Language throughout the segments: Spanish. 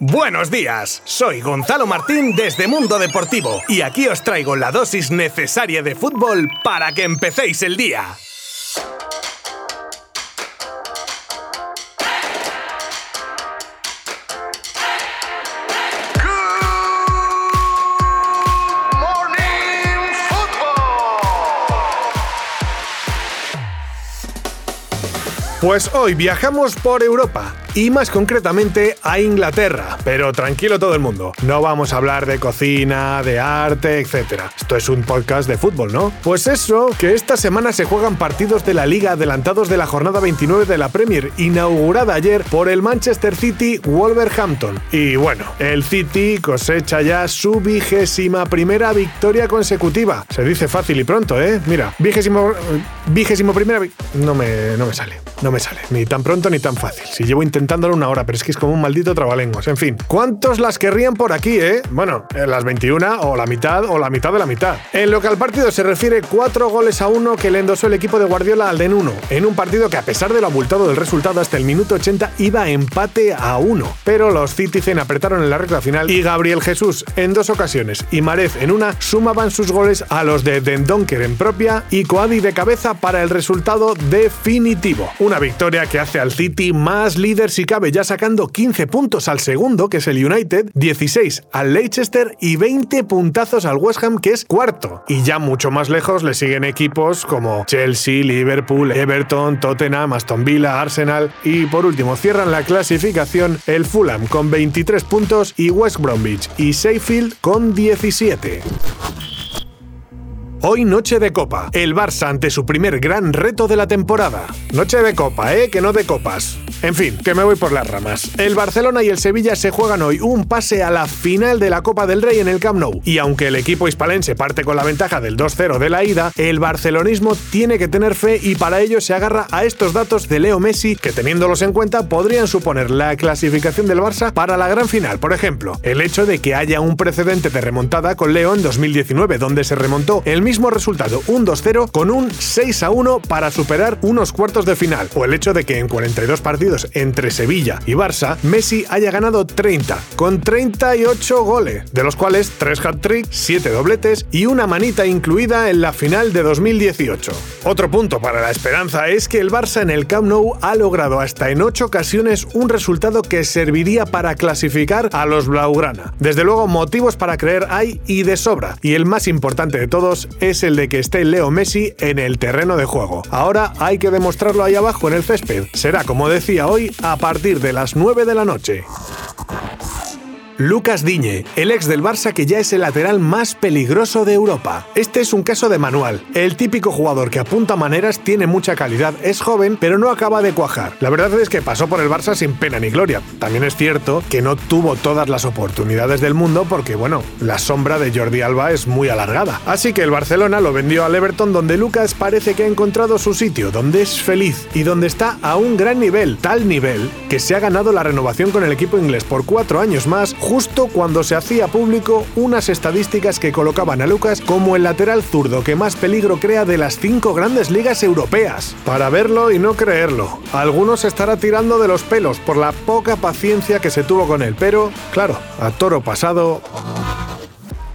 Buenos días, soy Gonzalo Martín desde Mundo Deportivo y aquí os traigo la dosis necesaria de fútbol para que empecéis el día. Pues hoy viajamos por Europa y más concretamente a Inglaterra. Pero tranquilo todo el mundo, no vamos a hablar de cocina, de arte, etc. Esto es un podcast de fútbol, ¿no? Pues eso, que esta semana se juegan partidos de la liga adelantados de la jornada 29 de la Premier, inaugurada ayer por el Manchester City Wolverhampton. Y bueno, el City cosecha ya su vigésima primera victoria consecutiva. Se dice fácil y pronto, ¿eh? Mira, vigésimo, vigésimo primera... No me, no me sale. No me sale, ni tan pronto ni tan fácil. Si llevo intentándolo una hora, pero es que es como un maldito trabalenguas. En fin, ¿cuántos las querrían por aquí, eh? Bueno, las 21 o la mitad o la mitad de la mitad. En lo que al partido se refiere, cuatro goles a uno que le endosó el equipo de Guardiola al Den 1, en un partido que a pesar de lo abultado del resultado hasta el minuto 80 iba empate a uno. Pero los Citizen apretaron en la recta final y Gabriel Jesús en dos ocasiones y Marez en una sumaban sus goles a los de Dendonker en propia y Coadi de cabeza para el resultado definitivo. Una victoria que hace al City más líder si cabe, ya sacando 15 puntos al segundo, que es el United, 16 al Leicester y 20 puntazos al West Ham, que es cuarto. Y ya mucho más lejos le siguen equipos como Chelsea, Liverpool, Everton, Tottenham, Aston Villa, Arsenal y por último cierran la clasificación el Fulham con 23 puntos y West Bromwich y Sheffield con 17. Hoy noche de copa. El Barça ante su primer gran reto de la temporada. Noche de copa, ¿eh? Que no de copas. En fin, que me voy por las ramas. El Barcelona y el Sevilla se juegan hoy un pase a la final de la Copa del Rey en el Camp Nou. Y aunque el equipo hispalense parte con la ventaja del 2-0 de la ida, el barcelonismo tiene que tener fe y para ello se agarra a estos datos de Leo Messi que teniéndolos en cuenta podrían suponer la clasificación del Barça para la gran final. Por ejemplo, el hecho de que haya un precedente de remontada con Leo en 2019 donde se remontó el mismo resultado, un 2-0 con un 6-1 para superar unos cuartos de final. O el hecho de que en 42 partidos entre Sevilla y Barça, Messi haya ganado 30, con 38 goles, de los cuales 3 hat-trick, 7 dobletes y una manita incluida en la final de 2018. Otro punto para la esperanza es que el Barça en el Camp Nou ha logrado hasta en 8 ocasiones un resultado que serviría para clasificar a los Blaugrana. Desde luego, motivos para creer hay y de sobra, y el más importante de todos es el de que esté Leo Messi en el terreno de juego. Ahora hay que demostrarlo ahí abajo en el césped. Será, como decía, hoy a partir de las 9 de la noche. Lucas Diñe, el ex del Barça que ya es el lateral más peligroso de Europa. Este es un caso de manual. El típico jugador que apunta maneras tiene mucha calidad, es joven, pero no acaba de cuajar. La verdad es que pasó por el Barça sin pena ni gloria. También es cierto que no tuvo todas las oportunidades del mundo porque, bueno, la sombra de Jordi Alba es muy alargada. Así que el Barcelona lo vendió al Everton donde Lucas parece que ha encontrado su sitio, donde es feliz y donde está a un gran nivel, tal nivel que se ha ganado la renovación con el equipo inglés por cuatro años más justo cuando se hacía público unas estadísticas que colocaban a Lucas como el lateral zurdo que más peligro crea de las cinco grandes ligas europeas. Para verlo y no creerlo, algunos estará tirando de los pelos por la poca paciencia que se tuvo con él, pero, claro, a toro pasado...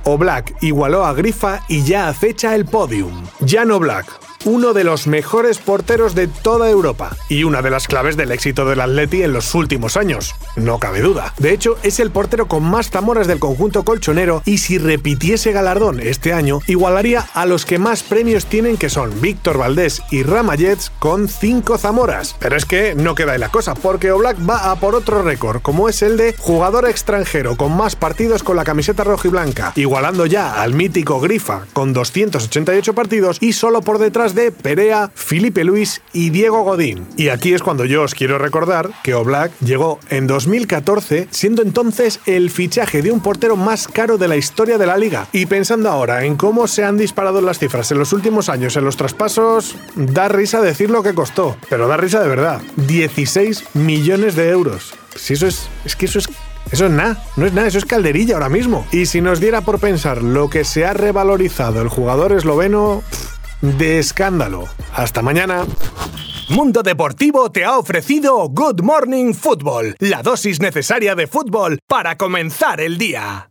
O Black igualó a Grifa y ya acecha el podium. no Black, uno de los mejores porteros de toda Europa y una de las claves del éxito del Atleti en los últimos años, no cabe duda. De hecho, es el portero con más zamoras del conjunto colchonero y si repitiese galardón este año, igualaría a los que más premios tienen que son Víctor Valdés y Ramallets con 5 zamoras. Pero es que no queda ahí la cosa, porque Oblak va a por otro récord, como es el de jugador extranjero con más partidos con la camiseta roja y blanca, igualando ya al mítico Grifa con 288 partidos y solo por detrás de Perea, Felipe Luis y Diego Godín. Y aquí es cuando yo os quiero recordar que Oblak llegó en 2014, siendo entonces el fichaje de un portero más caro de la historia de la liga. Y pensando ahora en cómo se han disparado las cifras en los últimos años en los traspasos, da risa decir lo que costó, pero da risa de verdad. 16 millones de euros. Si eso es, es que eso es eso es nada, no es nada, eso es calderilla ahora mismo. Y si nos diera por pensar lo que se ha revalorizado el jugador esloveno de escándalo. Hasta mañana. Mundo Deportivo te ha ofrecido Good Morning Football, la dosis necesaria de fútbol para comenzar el día.